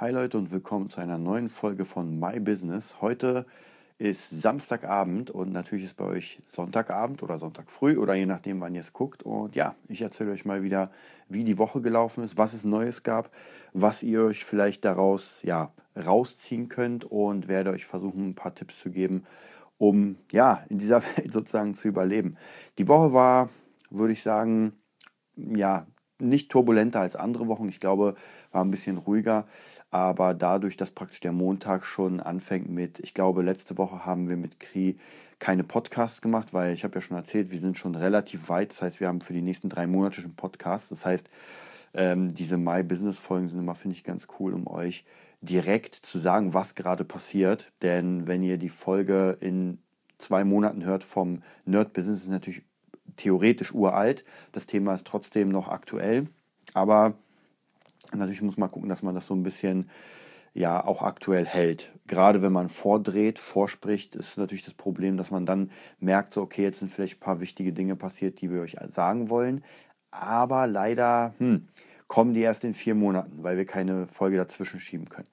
Hi Leute und willkommen zu einer neuen Folge von My Business. Heute ist Samstagabend und natürlich ist bei euch Sonntagabend oder Sonntag früh oder je nachdem, wann ihr es guckt. Und ja, ich erzähle euch mal wieder, wie die Woche gelaufen ist, was es Neues gab, was ihr euch vielleicht daraus ja, rausziehen könnt und werde euch versuchen, ein paar Tipps zu geben, um ja, in dieser Welt sozusagen zu überleben. Die Woche war, würde ich sagen, ja, nicht turbulenter als andere Wochen. Ich glaube, war ein bisschen ruhiger. Aber dadurch, dass praktisch der Montag schon anfängt mit, ich glaube, letzte Woche haben wir mit Kri keine Podcasts gemacht, weil ich habe ja schon erzählt, wir sind schon relativ weit. Das heißt, wir haben für die nächsten drei Monate schon Podcasts. Das heißt, ähm, diese My Business Folgen sind immer, finde ich, ganz cool, um euch direkt zu sagen, was gerade passiert. Denn wenn ihr die Folge in zwei Monaten hört vom Nerd Business, ist natürlich theoretisch uralt. Das Thema ist trotzdem noch aktuell. Aber Natürlich muss man gucken, dass man das so ein bisschen ja auch aktuell hält. Gerade wenn man vordreht, vorspricht, ist natürlich das Problem, dass man dann merkt, so okay, jetzt sind vielleicht ein paar wichtige Dinge passiert, die wir euch sagen wollen. Aber leider hm, kommen die erst in vier Monaten, weil wir keine Folge dazwischen schieben können.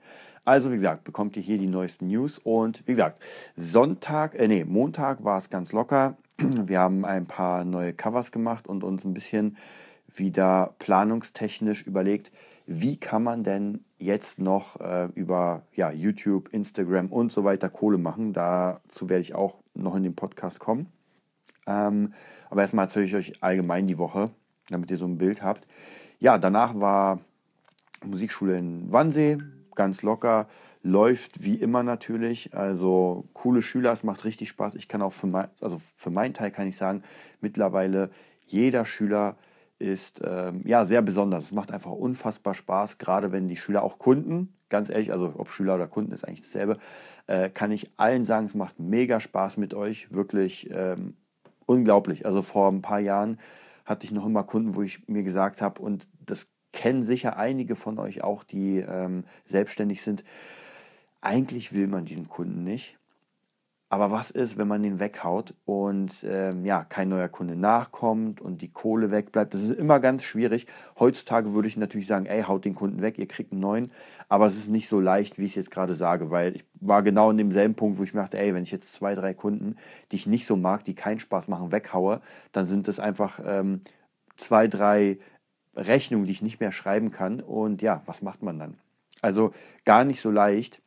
Also wie gesagt, bekommt ihr hier die neuesten News und wie gesagt, Sonntag, äh nee, Montag war es ganz locker. Wir haben ein paar neue Covers gemacht und uns ein bisschen wieder planungstechnisch überlegt, wie kann man denn jetzt noch äh, über ja, YouTube, Instagram und so weiter Kohle machen. Dazu werde ich auch noch in den Podcast kommen. Ähm, aber erstmal erzähle ich euch allgemein die Woche, damit ihr so ein Bild habt. Ja, danach war Musikschule in Wannsee, ganz locker, läuft wie immer natürlich. Also coole Schüler, es macht richtig Spaß. Ich kann auch für, mein, also für meinen Teil kann ich sagen, mittlerweile jeder Schüler ist ähm, ja sehr besonders. Es macht einfach unfassbar Spaß, gerade wenn die Schüler auch Kunden, ganz ehrlich, also ob Schüler oder Kunden ist eigentlich dasselbe, äh, kann ich allen sagen, es macht mega Spaß mit euch, wirklich ähm, unglaublich. Also vor ein paar Jahren hatte ich noch immer Kunden, wo ich mir gesagt habe, und das kennen sicher einige von euch auch, die ähm, selbstständig sind, eigentlich will man diesen Kunden nicht. Aber was ist, wenn man den weghaut und ähm, ja, kein neuer Kunde nachkommt und die Kohle wegbleibt? Das ist immer ganz schwierig. Heutzutage würde ich natürlich sagen, ey, haut den Kunden weg, ihr kriegt einen neuen. Aber es ist nicht so leicht, wie ich es jetzt gerade sage, weil ich war genau in demselben Punkt, wo ich mir dachte, ey, wenn ich jetzt zwei, drei Kunden, die ich nicht so mag, die keinen Spaß machen, weghaue, dann sind das einfach ähm, zwei, drei Rechnungen, die ich nicht mehr schreiben kann. Und ja, was macht man dann? Also gar nicht so leicht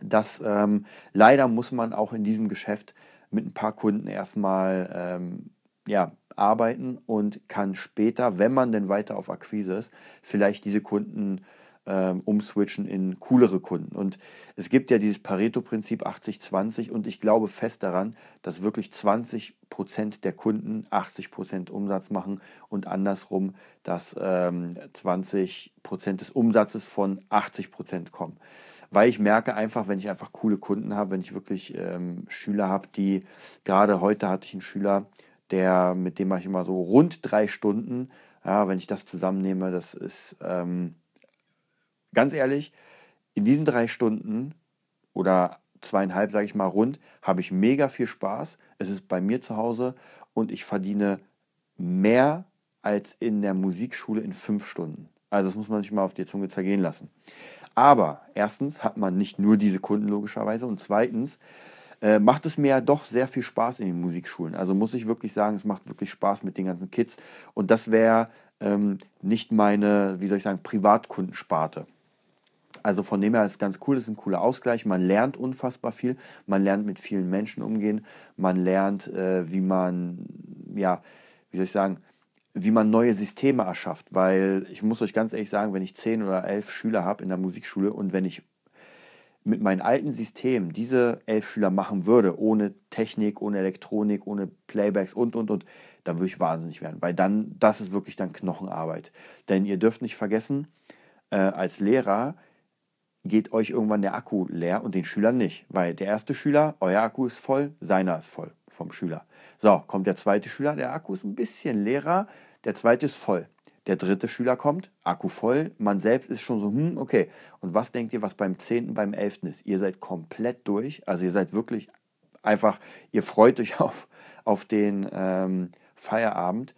dass ähm, leider muss man auch in diesem Geschäft mit ein paar Kunden erstmal ähm, ja, arbeiten und kann später, wenn man denn weiter auf Akquise ist, vielleicht diese Kunden ähm, umswitchen in coolere Kunden. Und es gibt ja dieses Pareto-Prinzip 80-20 und ich glaube fest daran, dass wirklich 20% der Kunden 80% Umsatz machen und andersrum, dass ähm, 20% des Umsatzes von 80% kommen weil ich merke einfach, wenn ich einfach coole Kunden habe, wenn ich wirklich ähm, Schüler habe, die gerade heute hatte ich einen Schüler, der mit dem mache ich immer so rund drei Stunden. Ja, wenn ich das zusammennehme, das ist ähm, ganz ehrlich, in diesen drei Stunden oder zweieinhalb, sage ich mal, rund, habe ich mega viel Spaß. Es ist bei mir zu Hause und ich verdiene mehr als in der Musikschule in fünf Stunden. Also das muss man sich mal auf die Zunge zergehen lassen. Aber erstens hat man nicht nur diese Kunden logischerweise und zweitens äh, macht es mir ja doch sehr viel Spaß in den Musikschulen. Also muss ich wirklich sagen, es macht wirklich Spaß mit den ganzen Kids und das wäre ähm, nicht meine, wie soll ich sagen, Privatkundensparte. Also von dem her ist es ganz cool, es ist ein cooler Ausgleich. Man lernt unfassbar viel, man lernt mit vielen Menschen umgehen, man lernt, äh, wie man, ja, wie soll ich sagen, wie man neue Systeme erschafft. Weil ich muss euch ganz ehrlich sagen, wenn ich zehn oder elf Schüler habe in der Musikschule und wenn ich mit meinem alten System diese elf Schüler machen würde, ohne Technik, ohne Elektronik, ohne Playbacks und, und, und, dann würde ich wahnsinnig werden. Weil dann, das ist wirklich dann Knochenarbeit. Denn ihr dürft nicht vergessen, äh, als Lehrer geht euch irgendwann der Akku leer und den Schülern nicht. Weil der erste Schüler, euer Akku ist voll, seiner ist voll vom Schüler. So, kommt der zweite Schüler, der Akku ist ein bisschen leerer, der zweite ist voll. Der dritte Schüler kommt, Akku voll, man selbst ist schon so, hm, okay. Und was denkt ihr, was beim zehnten, beim elften ist? Ihr seid komplett durch, also ihr seid wirklich einfach, ihr freut euch auf, auf den ähm, Feierabend.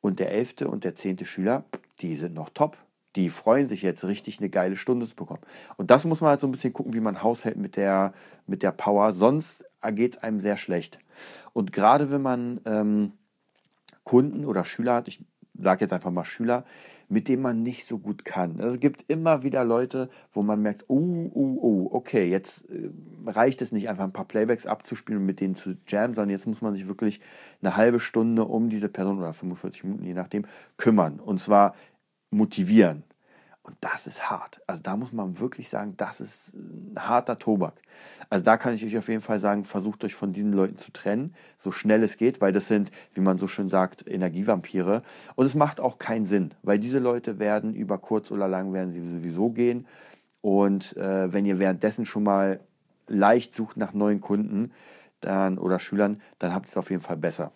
Und der elfte und der zehnte Schüler, die sind noch top. Die freuen sich jetzt richtig eine geile Stunde zu bekommen. Und das muss man halt so ein bisschen gucken, wie man haushält mit der, mit der Power. Sonst geht es einem sehr schlecht. Und gerade wenn man ähm, Kunden oder Schüler hat, ich sage jetzt einfach mal Schüler, mit denen man nicht so gut kann. Also es gibt immer wieder Leute, wo man merkt, oh, oh, oh, okay, jetzt äh, reicht es nicht einfach ein paar Playbacks abzuspielen und mit denen zu jammen, sondern jetzt muss man sich wirklich eine halbe Stunde um diese Person oder 45 Minuten, je nachdem, kümmern. Und zwar motivieren. Und das ist hart. Also da muss man wirklich sagen, das ist ein harter Tobak. Also da kann ich euch auf jeden Fall sagen, versucht euch von diesen Leuten zu trennen, so schnell es geht, weil das sind, wie man so schön sagt, Energievampire. Und es macht auch keinen Sinn, weil diese Leute werden über kurz oder lang werden sie sowieso gehen. Und äh, wenn ihr währenddessen schon mal leicht sucht nach neuen Kunden dann, oder Schülern, dann habt ihr es auf jeden Fall besser.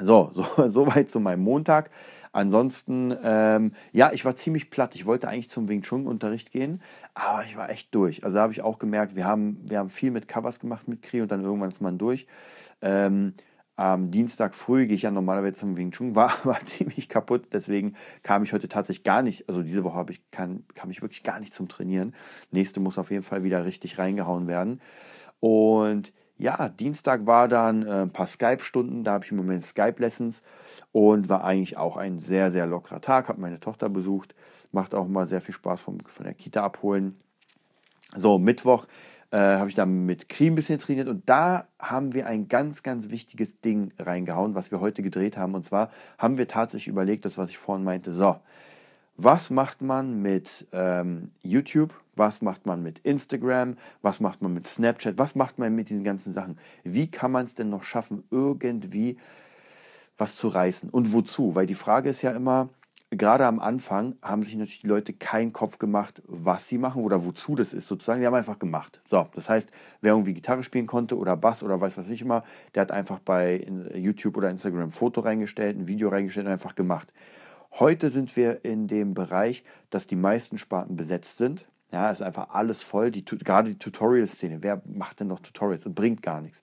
So, so, soweit zu meinem Montag. Ansonsten, ähm, ja, ich war ziemlich platt. Ich wollte eigentlich zum Wing Chun Unterricht gehen, aber ich war echt durch. Also habe ich auch gemerkt, wir haben, wir haben viel mit Covers gemacht mit Kri und dann irgendwann ist man durch. Ähm, am Dienstag früh gehe ich ja normalerweise zum Wing Chun, war aber ziemlich kaputt, deswegen kam ich heute tatsächlich gar nicht, also diese Woche habe ich, kann, kam ich wirklich gar nicht zum Trainieren. Nächste muss auf jeden Fall wieder richtig reingehauen werden. Und ja, Dienstag war dann äh, ein paar Skype-Stunden, da habe ich im Moment Skype-Lessons und war eigentlich auch ein sehr, sehr lockerer Tag. Habe meine Tochter besucht, macht auch mal sehr viel Spaß vom, von der Kita abholen. So, Mittwoch äh, habe ich dann mit Kri ein bisschen trainiert und da haben wir ein ganz, ganz wichtiges Ding reingehauen, was wir heute gedreht haben. Und zwar haben wir tatsächlich überlegt, das, was ich vorhin meinte, so, was macht man mit ähm, YouTube, was macht man mit Instagram, was macht man mit Snapchat, was macht man mit diesen ganzen Sachen. Wie kann man es denn noch schaffen, irgendwie was zu reißen und wozu? Weil die Frage ist ja immer, gerade am Anfang haben sich natürlich die Leute keinen Kopf gemacht, was sie machen oder wozu das ist sozusagen. Die haben einfach gemacht. So, das heißt, wer irgendwie Gitarre spielen konnte oder Bass oder weiß was ich immer, der hat einfach bei YouTube oder Instagram ein Foto reingestellt, ein Video reingestellt und einfach gemacht. Heute sind wir in dem Bereich, dass die meisten Sparten besetzt sind. Ja, ist einfach alles voll. Die, gerade die Tutorial-Szene. Wer macht denn noch Tutorials? Das bringt gar nichts.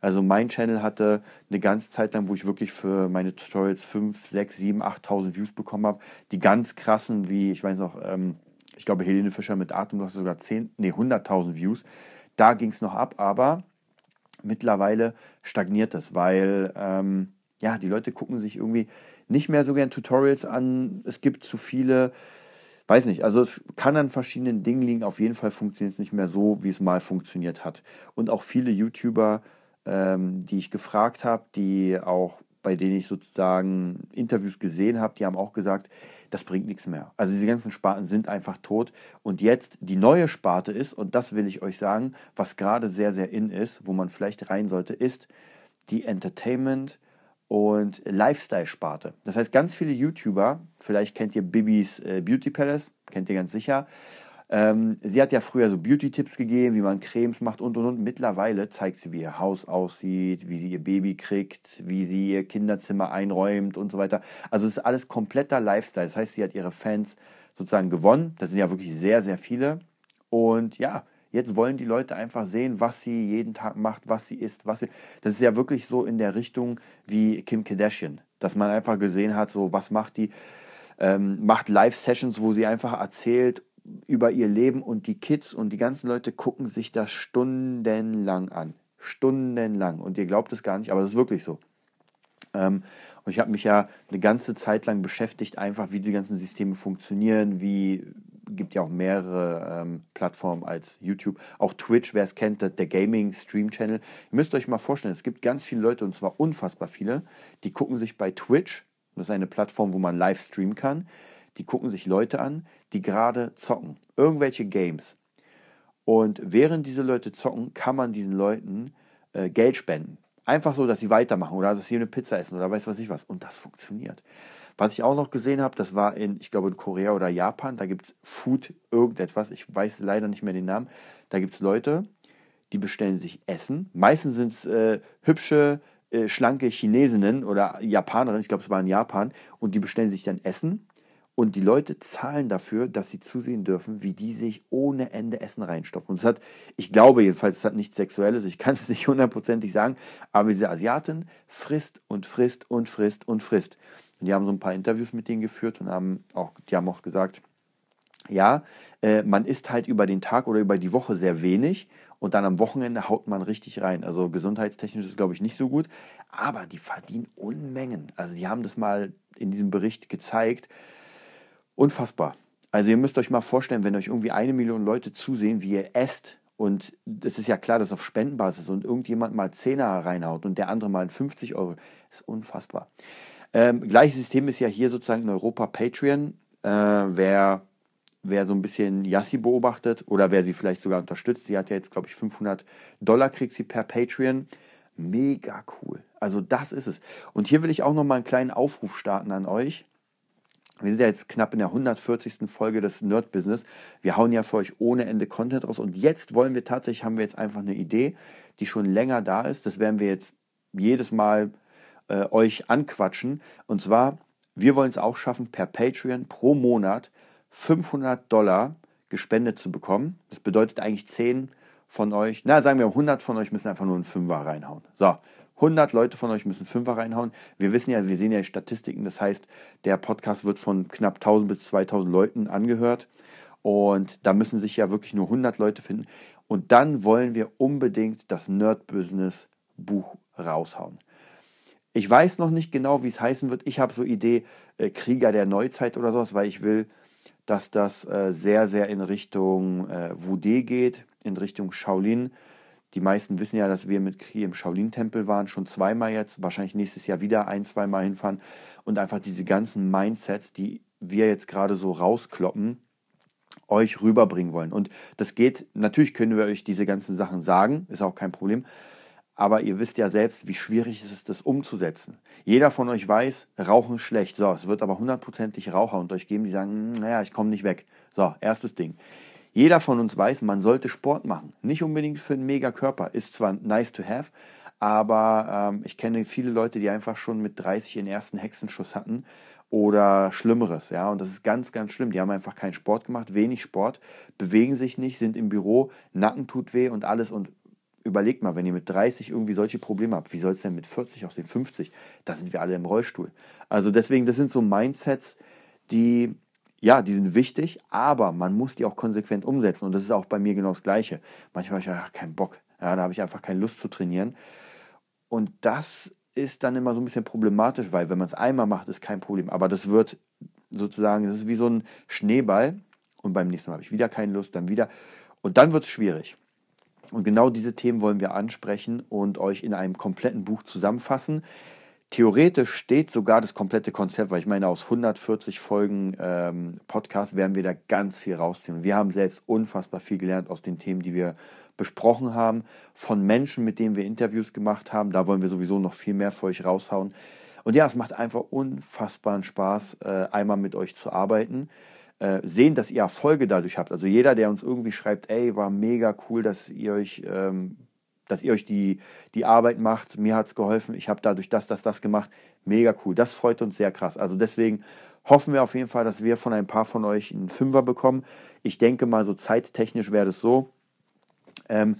Also mein Channel hatte eine ganze Zeit lang, wo ich wirklich für meine Tutorials 5, 6, 7, 8.000 Views bekommen habe. Die ganz krassen, wie ich weiß noch, ähm, ich glaube Helene Fischer mit Atem, du hast sogar 10, nee, 100.000 Views. Da ging es noch ab, aber mittlerweile stagniert es, weil ähm, ja, die Leute gucken sich irgendwie nicht mehr so gern Tutorials an. Es gibt zu viele, weiß nicht, also es kann an verschiedenen Dingen liegen. Auf jeden Fall funktioniert es nicht mehr so, wie es mal funktioniert hat. Und auch viele YouTuber, ähm, die ich gefragt habe, die auch bei denen ich sozusagen Interviews gesehen habe, die haben auch gesagt, das bringt nichts mehr. Also diese ganzen Sparten sind einfach tot. Und jetzt die neue Sparte ist, und das will ich euch sagen, was gerade sehr, sehr in ist, wo man vielleicht rein sollte, ist die Entertainment- und Lifestyle-Sparte. Das heißt, ganz viele YouTuber, vielleicht kennt ihr Bibis äh, Beauty Palace, kennt ihr ganz sicher. Ähm, sie hat ja früher so Beauty-Tipps gegeben, wie man Cremes macht und und und. Mittlerweile zeigt sie, wie ihr Haus aussieht, wie sie ihr Baby kriegt, wie sie ihr Kinderzimmer einräumt und so weiter. Also es ist alles kompletter Lifestyle. Das heißt, sie hat ihre Fans sozusagen gewonnen. Das sind ja wirklich sehr, sehr viele. Und ja, Jetzt wollen die Leute einfach sehen, was sie jeden Tag macht, was sie isst, was sie. Das ist ja wirklich so in der Richtung wie Kim Kardashian, dass man einfach gesehen hat, so was macht die, ähm, macht Live-Sessions, wo sie einfach erzählt über ihr Leben und die Kids und die ganzen Leute gucken sich das stundenlang an. Stundenlang. Und ihr glaubt es gar nicht, aber das ist wirklich so. Ähm, und ich habe mich ja eine ganze Zeit lang beschäftigt, einfach wie die ganzen Systeme funktionieren, wie gibt ja auch mehrere ähm, Plattformen als YouTube. Auch Twitch, wer es kennt, der Gaming-Stream-Channel. Ihr müsst euch mal vorstellen, es gibt ganz viele Leute, und zwar unfassbar viele, die gucken sich bei Twitch, das ist eine Plattform, wo man live streamen kann, die gucken sich Leute an, die gerade zocken. Irgendwelche Games. Und während diese Leute zocken, kann man diesen Leuten äh, Geld spenden. Einfach so, dass sie weitermachen oder dass sie eine Pizza essen oder weiß was ich was. Und das funktioniert. Was ich auch noch gesehen habe, das war in, ich glaube, in Korea oder Japan, da gibt es Food irgendetwas, ich weiß leider nicht mehr den Namen. Da gibt es Leute, die bestellen sich Essen. Meistens sind es äh, hübsche, äh, schlanke Chinesinnen oder Japanerinnen, ich glaube, es war in Japan, und die bestellen sich dann Essen. Und die Leute zahlen dafür, dass sie zusehen dürfen, wie die sich ohne Ende Essen reinstopfen. Und es hat, ich glaube jedenfalls, es hat nichts Sexuelles, ich kann es nicht hundertprozentig sagen, aber diese Asiatin frisst und frisst und frisst und frisst. Und die haben so ein paar Interviews mit denen geführt und haben auch, die haben auch gesagt, ja, äh, man isst halt über den Tag oder über die Woche sehr wenig und dann am Wochenende haut man richtig rein. Also gesundheitstechnisch ist, glaube ich, nicht so gut, aber die verdienen Unmengen. Also die haben das mal in diesem Bericht gezeigt. Unfassbar. Also ihr müsst euch mal vorstellen, wenn euch irgendwie eine Million Leute zusehen, wie ihr esst, und es ist ja klar, dass auf Spendenbasis und irgendjemand mal 10er reinhaut und der andere mal 50 Euro, ist unfassbar. Ähm, gleiches System ist ja hier sozusagen in Europa Patreon. Äh, wer wer so ein bisschen Yassi beobachtet oder wer sie vielleicht sogar unterstützt, sie hat ja jetzt, glaube ich, 500 Dollar kriegt sie per Patreon. Mega cool. Also das ist es. Und hier will ich auch noch mal einen kleinen Aufruf starten an euch. Wir sind ja jetzt knapp in der 140. Folge des Nerd Business. Wir hauen ja für euch ohne Ende Content raus. Und jetzt wollen wir tatsächlich, haben wir jetzt einfach eine Idee, die schon länger da ist. Das werden wir jetzt jedes Mal äh, euch anquatschen. Und zwar, wir wollen es auch schaffen, per Patreon pro Monat 500 Dollar gespendet zu bekommen. Das bedeutet eigentlich 10 von euch, na sagen wir 100 von euch müssen einfach nur einen Fünfer reinhauen. So, 100 Leute von euch müssen Fünfer reinhauen. Wir wissen ja, wir sehen ja die Statistiken, das heißt, der Podcast wird von knapp 1000 bis 2000 Leuten angehört und da müssen sich ja wirklich nur 100 Leute finden. Und dann wollen wir unbedingt das Nerd Business Buch raushauen. Ich weiß noch nicht genau, wie es heißen wird. Ich habe so Idee äh, Krieger der Neuzeit oder sowas, weil ich will dass das äh, sehr, sehr in Richtung äh, Wudé geht, in Richtung Shaolin. Die meisten wissen ja, dass wir mit Kri im Shaolin-Tempel waren, schon zweimal jetzt, wahrscheinlich nächstes Jahr wieder ein, zweimal hinfahren und einfach diese ganzen Mindsets, die wir jetzt gerade so rauskloppen, euch rüberbringen wollen. Und das geht, natürlich können wir euch diese ganzen Sachen sagen, ist auch kein Problem, aber ihr wisst ja selbst, wie schwierig es ist, das umzusetzen. Jeder von euch weiß, Rauchen ist schlecht. So, es wird aber hundertprozentig Raucher unter euch geben, die sagen, hm, naja, ich komme nicht weg. So, erstes Ding. Jeder von uns weiß, man sollte Sport machen. Nicht unbedingt für einen Mega-Körper. Ist zwar nice to have, aber ähm, ich kenne viele Leute, die einfach schon mit 30 den ersten Hexenschuss hatten oder Schlimmeres. Ja, und das ist ganz, ganz schlimm. Die haben einfach keinen Sport gemacht, wenig Sport, bewegen sich nicht, sind im Büro, Nacken tut weh und alles. Und überlegt mal, wenn ihr mit 30 irgendwie solche Probleme habt, wie soll es denn mit 40 aussehen, 50? Da sind wir alle im Rollstuhl. Also deswegen, das sind so Mindsets, die, ja, die sind wichtig, aber man muss die auch konsequent umsetzen. Und das ist auch bei mir genau das Gleiche. Manchmal habe ich ja keinen Bock. Ja, da habe ich einfach keine Lust zu trainieren. Und das ist dann immer so ein bisschen problematisch, weil wenn man es einmal macht, ist kein Problem. Aber das wird sozusagen, das ist wie so ein Schneeball. Und beim nächsten Mal habe ich wieder keine Lust, dann wieder. Und dann wird es schwierig. Und genau diese Themen wollen wir ansprechen und euch in einem kompletten Buch zusammenfassen. Theoretisch steht sogar das komplette Konzept, weil ich meine, aus 140 Folgen ähm, Podcast werden wir da ganz viel rausziehen. Wir haben selbst unfassbar viel gelernt aus den Themen, die wir besprochen haben, von Menschen, mit denen wir Interviews gemacht haben. Da wollen wir sowieso noch viel mehr für euch raushauen. Und ja, es macht einfach unfassbaren Spaß, äh, einmal mit euch zu arbeiten. Äh, sehen, dass ihr Erfolge dadurch habt. Also jeder, der uns irgendwie schreibt, ey, war mega cool, dass ihr euch, ähm, dass ihr euch die, die Arbeit macht, mir hat es geholfen, ich habe dadurch das, das, das gemacht, mega cool. Das freut uns sehr krass. Also deswegen hoffen wir auf jeden Fall, dass wir von ein paar von euch einen Fünfer bekommen. Ich denke mal, so zeittechnisch wäre es so. Ähm,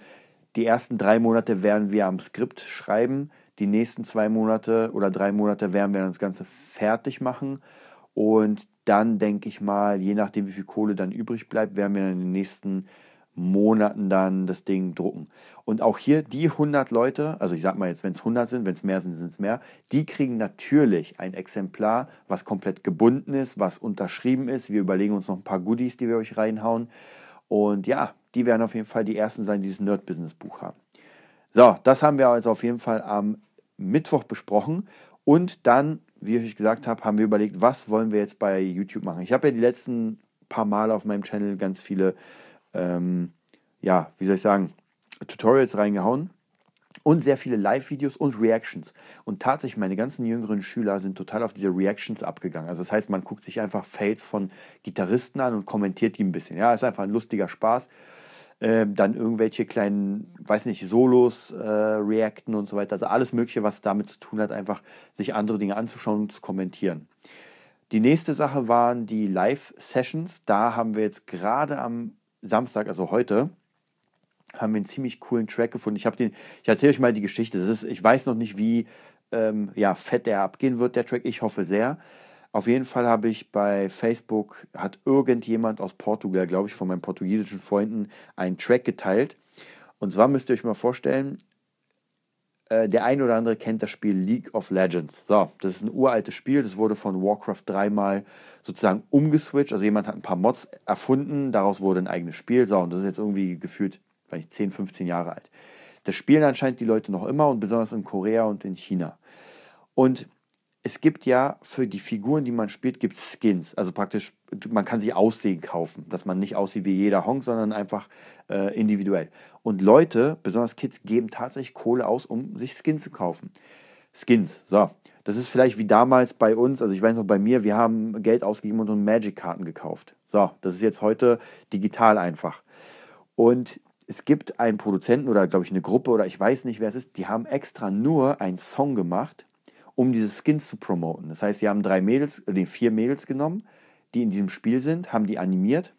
die ersten drei Monate werden wir am Skript schreiben. Die nächsten zwei Monate oder drei Monate werden wir das Ganze fertig machen. Und dann denke ich mal, je nachdem, wie viel Kohle dann übrig bleibt, werden wir in den nächsten Monaten dann das Ding drucken. Und auch hier die 100 Leute, also ich sag mal jetzt, wenn es 100 sind, wenn es mehr sind, sind es mehr, die kriegen natürlich ein Exemplar, was komplett gebunden ist, was unterschrieben ist. Wir überlegen uns noch ein paar Goodies, die wir euch reinhauen. Und ja, die werden auf jeden Fall die ersten sein, die dieses Nerd-Business-Buch haben. So, das haben wir also auf jeden Fall am Mittwoch besprochen. Und dann wie ich gesagt habe, haben wir überlegt, was wollen wir jetzt bei YouTube machen. Ich habe ja die letzten paar Male auf meinem Channel ganz viele, ähm, ja, wie soll ich sagen, Tutorials reingehauen und sehr viele Live-Videos und Reactions. Und tatsächlich, meine ganzen jüngeren Schüler sind total auf diese Reactions abgegangen. Also das heißt, man guckt sich einfach Fails von Gitarristen an und kommentiert die ein bisschen. Ja, ist einfach ein lustiger Spaß. Ähm, dann irgendwelche kleinen, weiß nicht, Solos äh, reacten und so weiter. Also alles Mögliche, was damit zu tun hat, einfach sich andere Dinge anzuschauen und zu kommentieren. Die nächste Sache waren die Live-Sessions. Da haben wir jetzt gerade am Samstag, also heute, haben wir einen ziemlich coolen Track gefunden. Ich ich erzähle euch mal die Geschichte. Das ist, ich weiß noch nicht, wie ähm, ja, fett der abgehen wird, der Track. Ich hoffe sehr. Auf jeden Fall habe ich bei Facebook, hat irgendjemand aus Portugal, glaube ich, von meinen portugiesischen Freunden, einen Track geteilt. Und zwar müsst ihr euch mal vorstellen, äh, der eine oder andere kennt das Spiel League of Legends. So, das ist ein uraltes Spiel, das wurde von Warcraft dreimal sozusagen umgeswitcht. Also jemand hat ein paar Mods erfunden, daraus wurde ein eigenes Spiel. So, und das ist jetzt irgendwie gefühlt, vielleicht 10, 15 Jahre alt. Das spielen anscheinend die Leute noch immer und besonders in Korea und in China. Und es gibt ja für die Figuren, die man spielt, gibt es Skins. Also praktisch, man kann sich Aussehen kaufen, dass man nicht aussieht wie jeder Honk, sondern einfach äh, individuell. Und Leute, besonders Kids, geben tatsächlich Kohle aus, um sich Skins zu kaufen. Skins, so. Das ist vielleicht wie damals bei uns, also ich weiß noch bei mir, wir haben Geld ausgegeben und uns Magic-Karten gekauft. So, das ist jetzt heute digital einfach. Und es gibt einen Produzenten oder glaube ich eine Gruppe oder ich weiß nicht, wer es ist, die haben extra nur einen Song gemacht, um diese Skins zu promoten. Das heißt, sie haben drei Mädels, äh, vier Mädels genommen, die in diesem Spiel sind, haben die animiert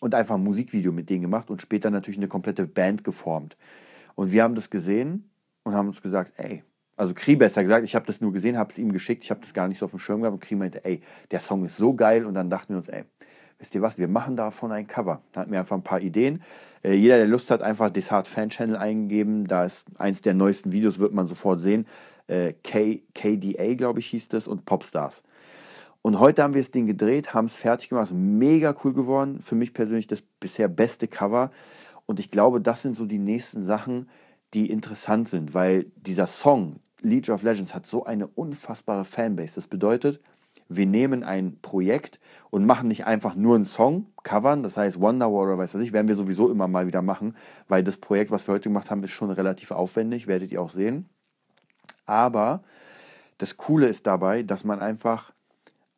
und einfach ein Musikvideo mit denen gemacht und später natürlich eine komplette Band geformt. Und wir haben das gesehen und haben uns gesagt, ey, also Kri besser gesagt, ich habe das nur gesehen, habe es ihm geschickt, ich habe das gar nicht so auf dem Schirm gehabt und Kri meinte, ey, der Song ist so geil und dann dachten wir uns, ey, wisst ihr was, wir machen davon ein Cover. Da hatten wir einfach ein paar Ideen. Äh, jeder, der Lust hat, einfach Desart Fan Channel eingeben, da ist eins der neuesten Videos, wird man sofort sehen äh, K, KDA, glaube ich, hieß das, und Popstars. Und heute haben wir das Ding gedreht, haben es fertig gemacht, mega cool geworden. Für mich persönlich das bisher beste Cover. Und ich glaube, das sind so die nächsten Sachen, die interessant sind, weil dieser Song League of Legends hat so eine unfassbare Fanbase. Das bedeutet, wir nehmen ein Projekt und machen nicht einfach nur einen Song, covern, das heißt Wonderwall oder weiß was ich, werden wir sowieso immer mal wieder machen, weil das Projekt, was wir heute gemacht haben, ist schon relativ aufwendig, werdet ihr auch sehen. Aber das Coole ist dabei, dass man einfach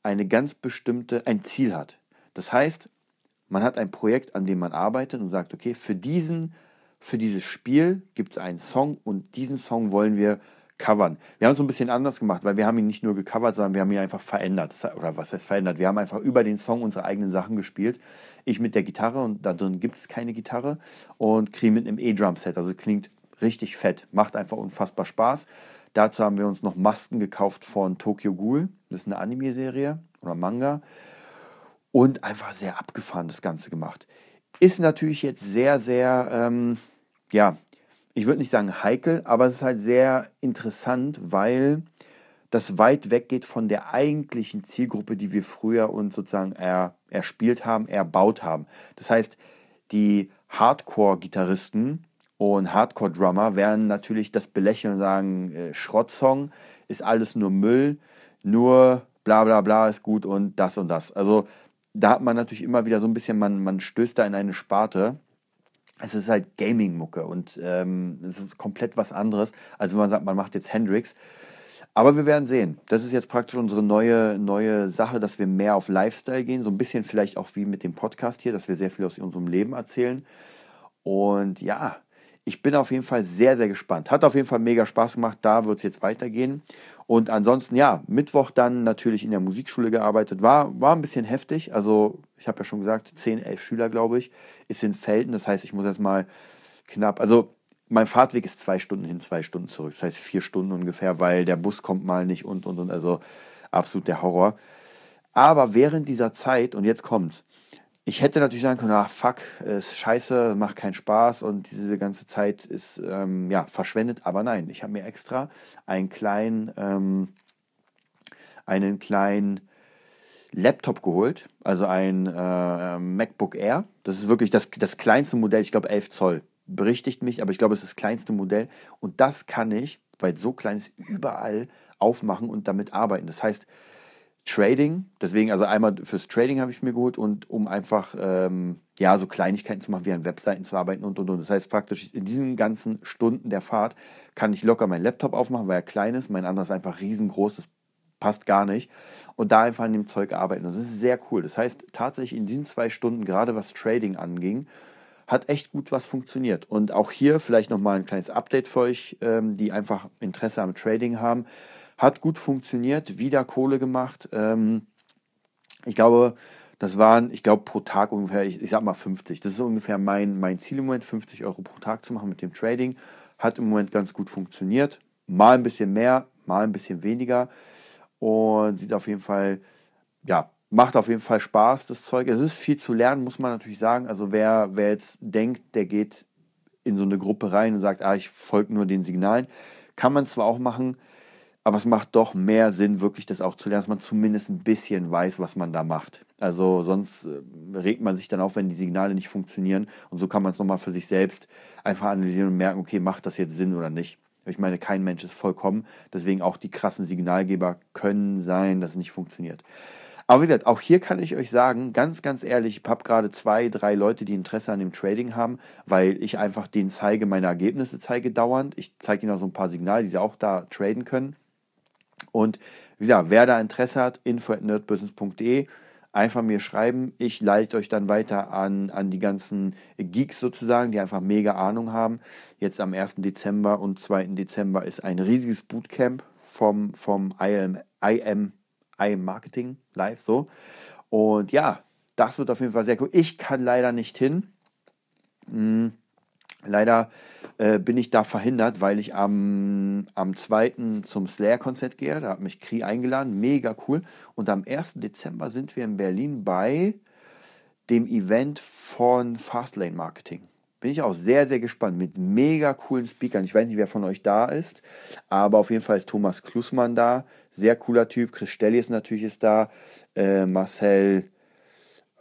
eine ganz bestimmte, ein Ziel hat. Das heißt, man hat ein Projekt, an dem man arbeitet und sagt, okay, für diesen, für dieses Spiel gibt es einen Song und diesen Song wollen wir covern. Wir haben es so ein bisschen anders gemacht, weil wir haben ihn nicht nur gecovert, sondern wir haben ihn einfach verändert. Oder was heißt verändert? Wir haben einfach über den Song unsere eigenen Sachen gespielt. Ich mit der Gitarre und da drin gibt es keine Gitarre und Kri mit einem E-Drum-Set. Also klingt richtig fett, macht einfach unfassbar Spaß. Dazu haben wir uns noch Masken gekauft von Tokyo Ghoul. Das ist eine Anime-Serie oder Manga. Und einfach sehr abgefahren das Ganze gemacht. Ist natürlich jetzt sehr, sehr, ähm, ja, ich würde nicht sagen heikel, aber es ist halt sehr interessant, weil das weit weggeht von der eigentlichen Zielgruppe, die wir früher uns sozusagen er, erspielt haben, erbaut haben. Das heißt, die Hardcore-Gitarristen und Hardcore-Drummer werden natürlich das belächeln und sagen, äh, Schrottsong ist alles nur Müll, nur bla bla bla ist gut und das und das. Also da hat man natürlich immer wieder so ein bisschen, man, man stößt da in eine Sparte. Es ist halt Gaming-Mucke und ähm, es ist komplett was anderes, als wenn man sagt, man macht jetzt Hendrix. Aber wir werden sehen. Das ist jetzt praktisch unsere neue, neue Sache, dass wir mehr auf Lifestyle gehen. So ein bisschen vielleicht auch wie mit dem Podcast hier, dass wir sehr viel aus unserem Leben erzählen. Und ja, ich bin auf jeden Fall sehr, sehr gespannt. Hat auf jeden Fall mega Spaß gemacht. Da wird es jetzt weitergehen. Und ansonsten, ja, Mittwoch dann natürlich in der Musikschule gearbeitet. War, war ein bisschen heftig. Also, ich habe ja schon gesagt, 10, 11 Schüler, glaube ich, ist in Felden. Das heißt, ich muss jetzt mal knapp, also mein Fahrtweg ist zwei Stunden hin, zwei Stunden zurück. Das heißt vier Stunden ungefähr, weil der Bus kommt mal nicht und und und. Also absolut der Horror. Aber während dieser Zeit, und jetzt kommt's, ich hätte natürlich sagen können, ach fuck, ist scheiße, macht keinen Spaß und diese ganze Zeit ist ähm, ja verschwendet. Aber nein, ich habe mir extra einen kleinen, ähm, einen kleinen Laptop geholt, also ein äh, MacBook Air. Das ist wirklich das, das kleinste Modell, ich glaube 11 Zoll. Berichtigt mich, aber ich glaube, es ist das kleinste Modell. Und das kann ich, weil es so klein ist, überall aufmachen und damit arbeiten. Das heißt, Trading. Deswegen, also einmal fürs Trading habe ich es mir geholt und um einfach ähm, ja so Kleinigkeiten zu machen, wie an Webseiten zu arbeiten und und und. Das heißt praktisch in diesen ganzen Stunden der Fahrt kann ich locker meinen Laptop aufmachen, weil er klein ist. Mein anderes ist einfach riesengroß, das passt gar nicht. Und da einfach an dem Zeug arbeiten. Und das ist sehr cool. Das heißt, tatsächlich in diesen zwei Stunden, gerade was Trading anging, hat echt gut was funktioniert. Und auch hier vielleicht nochmal ein kleines Update für euch, ähm, die einfach Interesse am Trading haben. Hat gut funktioniert, wieder Kohle gemacht. Ähm, ich glaube, das waren, ich glaube, pro Tag ungefähr, ich, ich sag mal 50. Das ist ungefähr mein, mein Ziel im Moment, 50 Euro pro Tag zu machen mit dem Trading. Hat im Moment ganz gut funktioniert. Mal ein bisschen mehr, mal ein bisschen weniger. Und sieht auf jeden Fall, ja, macht auf jeden Fall Spaß, das Zeug. Es ist viel zu lernen, muss man natürlich sagen. Also wer, wer jetzt denkt, der geht in so eine Gruppe rein und sagt, ah, ich folge nur den Signalen, kann man zwar auch machen, aber es macht doch mehr Sinn, wirklich das auch zu lernen, dass man zumindest ein bisschen weiß, was man da macht. Also sonst äh, regt man sich dann auf, wenn die Signale nicht funktionieren. Und so kann man es nochmal für sich selbst einfach analysieren und merken, okay, macht das jetzt Sinn oder nicht. Ich meine, kein Mensch ist vollkommen. Deswegen auch die krassen Signalgeber können sein, dass es nicht funktioniert. Aber wie gesagt, auch hier kann ich euch sagen, ganz, ganz ehrlich, ich habe gerade zwei, drei Leute, die Interesse an dem Trading haben, weil ich einfach denen zeige, meine Ergebnisse zeige dauernd. Ich zeige ihnen auch so ein paar Signale, die sie auch da traden können. Und wie gesagt, wer da Interesse hat, info at nerdbusiness.de, einfach mir schreiben. Ich leite euch dann weiter an, an die ganzen Geeks sozusagen, die einfach mega Ahnung haben. Jetzt am 1. Dezember und 2. Dezember ist ein riesiges Bootcamp vom, vom IM, IM, IM Marketing live so. Und ja, das wird auf jeden Fall sehr cool. Ich kann leider nicht hin. Hm, leider äh, bin ich da verhindert, weil ich am, am 2. zum Slayer-Konzert gehe. Da hat mich Kri eingeladen, mega cool. Und am 1. Dezember sind wir in Berlin bei dem Event von Fastlane Marketing. Bin ich auch sehr, sehr gespannt mit mega coolen Speakern. Ich weiß nicht, wer von euch da ist, aber auf jeden Fall ist Thomas Klussmann da. Sehr cooler Typ. Chris Stellies natürlich ist da. Äh, Marcel,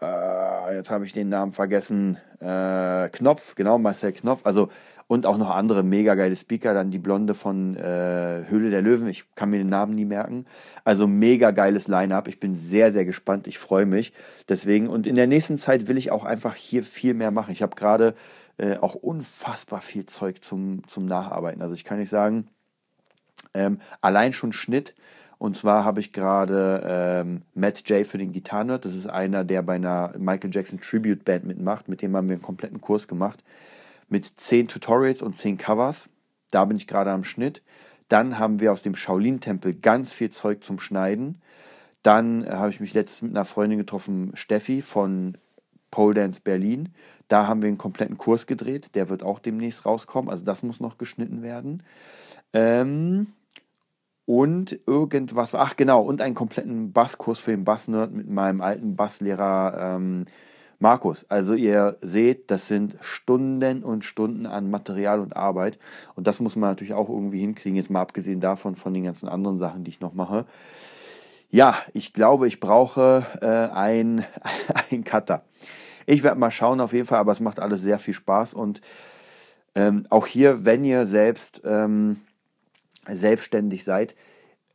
äh, jetzt habe ich den Namen vergessen. Äh, Knopf, genau, Marcel Knopf. Also und auch noch andere mega geile Speaker, dann die Blonde von äh, Höhle der Löwen, ich kann mir den Namen nie merken. Also mega geiles Line-up. Ich bin sehr, sehr gespannt. Ich freue mich. Deswegen, und in der nächsten Zeit will ich auch einfach hier viel mehr machen. Ich habe gerade äh, auch unfassbar viel Zeug zum, zum Nacharbeiten. Also ich kann nicht sagen, ähm, allein schon Schnitt. Und zwar habe ich gerade ähm, Matt J für den Gitarrenerd. Das ist einer, der bei einer Michael Jackson Tribute Band mitmacht. Mit dem haben wir einen kompletten Kurs gemacht mit 10 Tutorials und 10 Covers. Da bin ich gerade am Schnitt. Dann haben wir aus dem Shaolin-Tempel ganz viel Zeug zum Schneiden. Dann äh, habe ich mich letztens mit einer Freundin getroffen, Steffi von Pole Dance Berlin. Da haben wir einen kompletten Kurs gedreht. Der wird auch demnächst rauskommen. Also das muss noch geschnitten werden. Ähm, und irgendwas, ach genau, und einen kompletten Basskurs für den Bassnerd mit meinem alten Basslehrer ähm, Markus, also ihr seht, das sind Stunden und Stunden an Material und Arbeit. Und das muss man natürlich auch irgendwie hinkriegen, jetzt mal abgesehen davon, von den ganzen anderen Sachen, die ich noch mache. Ja, ich glaube, ich brauche äh, ein, ein Cutter. Ich werde mal schauen auf jeden Fall, aber es macht alles sehr viel Spaß. Und ähm, auch hier, wenn ihr selbst ähm, selbstständig seid,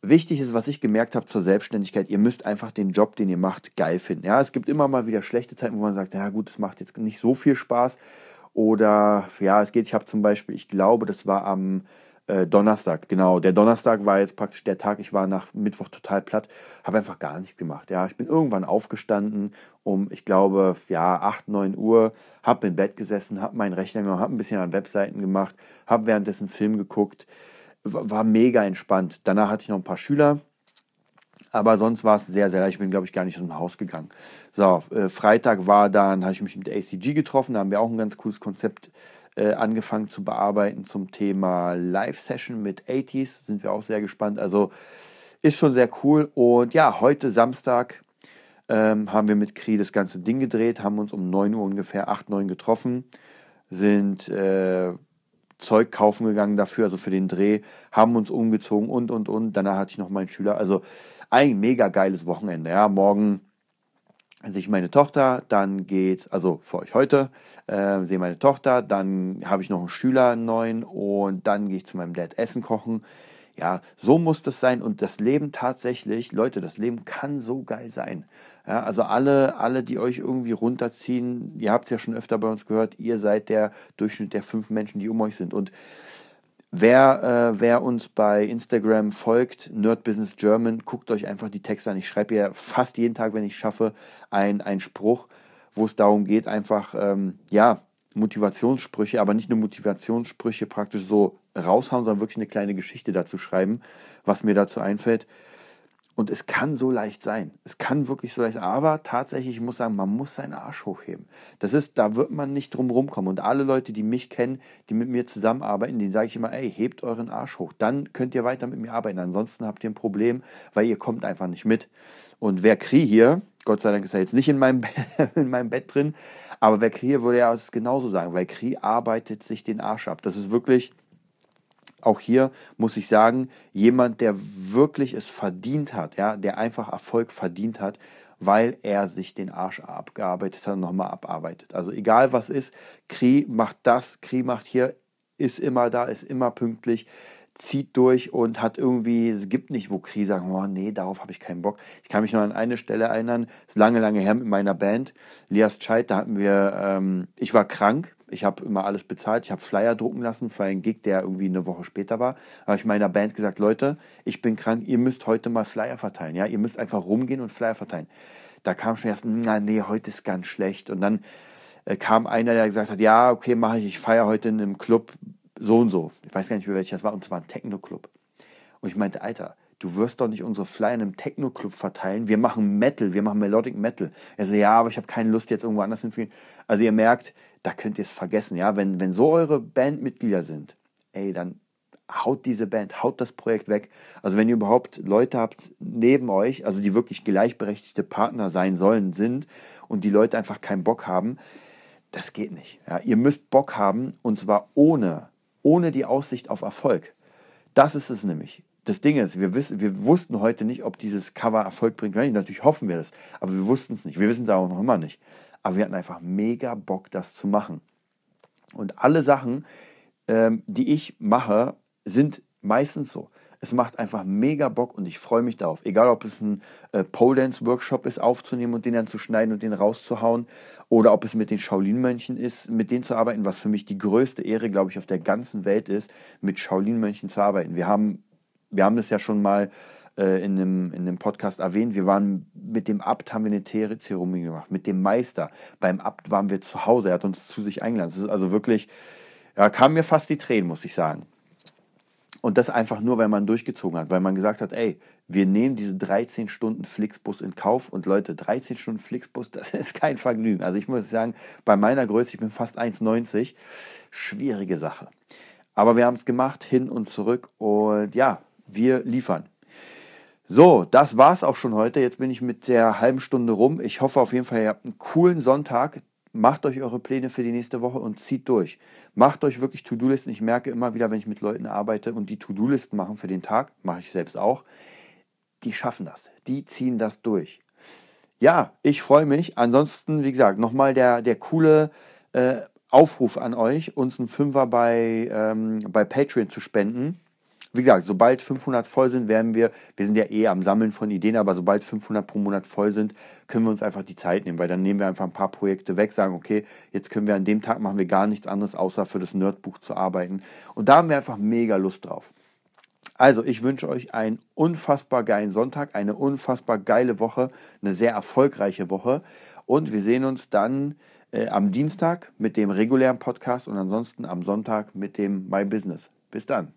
Wichtig ist, was ich gemerkt habe zur Selbstständigkeit, ihr müsst einfach den Job, den ihr macht, geil finden. Ja, es gibt immer mal wieder schlechte Zeiten, wo man sagt, ja gut, es macht jetzt nicht so viel Spaß. Oder ja, es geht, ich habe zum Beispiel, ich glaube, das war am äh, Donnerstag, genau. Der Donnerstag war jetzt praktisch der Tag, ich war nach Mittwoch total platt, habe einfach gar nichts gemacht. Ja, ich bin irgendwann aufgestanden um, ich glaube, ja, 8, 9 Uhr, habe im Bett gesessen, habe meinen Rechner genommen, habe ein bisschen an Webseiten gemacht, habe währenddessen Film geguckt war mega entspannt. Danach hatte ich noch ein paar Schüler, aber sonst war es sehr, sehr leicht. Ich bin, glaube ich, gar nicht aus dem Haus gegangen. So, äh, Freitag war dann, habe ich mich mit ACG getroffen, da haben wir auch ein ganz cooles Konzept äh, angefangen zu bearbeiten zum Thema Live-Session mit 80s. Sind wir auch sehr gespannt. Also ist schon sehr cool. Und ja, heute Samstag ähm, haben wir mit Kri das ganze Ding gedreht, haben uns um 9 Uhr ungefähr 8, 9 getroffen, sind äh, Zeug kaufen gegangen dafür, also für den Dreh, haben uns umgezogen und und und. Danach hatte ich noch meinen Schüler. Also ein mega geiles Wochenende. Ja, morgen sehe ich meine Tochter, dann geht's, also für euch heute, äh, sehe meine Tochter, dann habe ich noch einen Schüler, einen neuen und dann gehe ich zu meinem Dad Essen kochen. Ja, so muss das sein und das Leben tatsächlich, Leute, das Leben kann so geil sein. Ja, also alle, alle, die euch irgendwie runterziehen, ihr habt es ja schon öfter bei uns gehört, ihr seid der Durchschnitt der fünf Menschen, die um euch sind. Und wer, äh, wer uns bei Instagram folgt, Nerd Business German, guckt euch einfach die Texte an. Ich schreibe ja fast jeden Tag, wenn ich schaffe, einen Spruch, wo es darum geht, einfach, ähm, ja, Motivationssprüche, aber nicht nur Motivationssprüche praktisch so raushauen, sondern wirklich eine kleine Geschichte dazu schreiben, was mir dazu einfällt. Und es kann so leicht sein. Es kann wirklich so leicht sein. Aber tatsächlich, ich muss sagen, man muss seinen Arsch hochheben. Das ist, da wird man nicht drum rumkommen. Und alle Leute, die mich kennen, die mit mir zusammenarbeiten, denen sage ich immer, ey, hebt euren Arsch hoch. Dann könnt ihr weiter mit mir arbeiten. Ansonsten habt ihr ein Problem, weil ihr kommt einfach nicht mit. Und wer Kri hier, Gott sei Dank ist er jetzt nicht in meinem, in meinem Bett drin, aber wer Kri hier würde ja es genauso sagen, weil Kri arbeitet sich den Arsch ab. Das ist wirklich auch hier muss ich sagen, jemand, der wirklich es verdient hat, ja, der einfach Erfolg verdient hat, weil er sich den Arsch abgearbeitet hat nochmal abarbeitet. Also egal was ist, Kri macht das, Kri macht hier, ist immer da, ist immer pünktlich, zieht durch und hat irgendwie, es gibt nicht, wo Kri sagen, oh nee, darauf habe ich keinen Bock. Ich kann mich noch an eine Stelle erinnern, ist lange, lange her mit meiner Band, Lias Scheid, da hatten wir, ähm, ich war krank, ich habe immer alles bezahlt. Ich habe Flyer drucken lassen für einen Gig, der irgendwie eine Woche später war. Habe ich meiner Band gesagt, Leute, ich bin krank, ihr müsst heute mal Flyer verteilen. Ja, ihr müsst einfach rumgehen und Flyer verteilen. Da kam schon erst, na nee, heute ist ganz schlecht. Und dann äh, kam einer, der gesagt hat, ja, okay, mache ich, ich feiere heute in einem Club so und so. Ich weiß gar nicht mehr, welcher das war. Und zwar ein Techno-Club. Und ich meinte, Alter, du wirst doch nicht unsere Flyer in einem Techno-Club verteilen. Wir machen Metal, wir machen Melodic Metal. Er so, ja, aber ich habe keine Lust, jetzt irgendwo anders hinzugehen. Also ihr merkt, da könnt ihr es vergessen. Ja, wenn, wenn so eure Bandmitglieder sind, ey, dann haut diese Band, haut das Projekt weg. Also wenn ihr überhaupt Leute habt neben euch, also die wirklich gleichberechtigte Partner sein sollen, sind und die Leute einfach keinen Bock haben, das geht nicht. Ja, ihr müsst Bock haben und zwar ohne, ohne die Aussicht auf Erfolg. Das ist es nämlich. Das Ding ist, wir, wissen, wir wussten heute nicht, ob dieses Cover Erfolg bringt. Natürlich hoffen wir das, aber wir wussten es nicht. Wir wissen es auch noch immer nicht. Aber wir hatten einfach mega Bock, das zu machen. Und alle Sachen, ähm, die ich mache, sind meistens so. Es macht einfach mega Bock und ich freue mich darauf. Egal, ob es ein äh, Pole Dance Workshop ist, aufzunehmen und den dann zu schneiden und den rauszuhauen, oder ob es mit den Shaolin-Mönchen ist, mit denen zu arbeiten, was für mich die größte Ehre, glaube ich, auf der ganzen Welt ist, mit Shaolin-Mönchen zu arbeiten. Wir haben, wir haben das ja schon mal äh, in, dem, in dem Podcast erwähnt. Wir waren mit dem Abt, haben wir eine Zeremonie gemacht, mit dem Meister. Beim Abt waren wir zu Hause, er hat uns zu sich eingeladen. Das ist also wirklich, ja, kam mir fast die Tränen, muss ich sagen. Und das einfach nur, weil man durchgezogen hat, weil man gesagt hat, ey, wir nehmen diese 13 Stunden Flixbus in Kauf. Und Leute, 13 Stunden Flixbus, das ist kein Vergnügen. Also ich muss sagen, bei meiner Größe, ich bin fast 1,90, schwierige Sache. Aber wir haben es gemacht, hin und zurück. Und ja, wir liefern. So, das war's auch schon heute. Jetzt bin ich mit der halben Stunde rum. Ich hoffe auf jeden Fall, ihr habt einen coolen Sonntag. Macht euch eure Pläne für die nächste Woche und zieht durch. Macht euch wirklich To-Do-Listen. Ich merke immer wieder, wenn ich mit Leuten arbeite und die To-Do-Listen machen für den Tag, mache ich selbst auch, die schaffen das. Die ziehen das durch. Ja, ich freue mich. Ansonsten, wie gesagt, nochmal der, der coole äh, Aufruf an euch, uns einen Fünfer bei, ähm, bei Patreon zu spenden wie gesagt, sobald 500 voll sind, werden wir, wir sind ja eh am Sammeln von Ideen, aber sobald 500 pro Monat voll sind, können wir uns einfach die Zeit nehmen, weil dann nehmen wir einfach ein paar Projekte weg, sagen, okay, jetzt können wir an dem Tag machen wir gar nichts anderes, außer für das Nerdbuch zu arbeiten. Und da haben wir einfach mega Lust drauf. Also, ich wünsche euch einen unfassbar geilen Sonntag, eine unfassbar geile Woche, eine sehr erfolgreiche Woche. Und wir sehen uns dann äh, am Dienstag mit dem regulären Podcast und ansonsten am Sonntag mit dem My Business. Bis dann.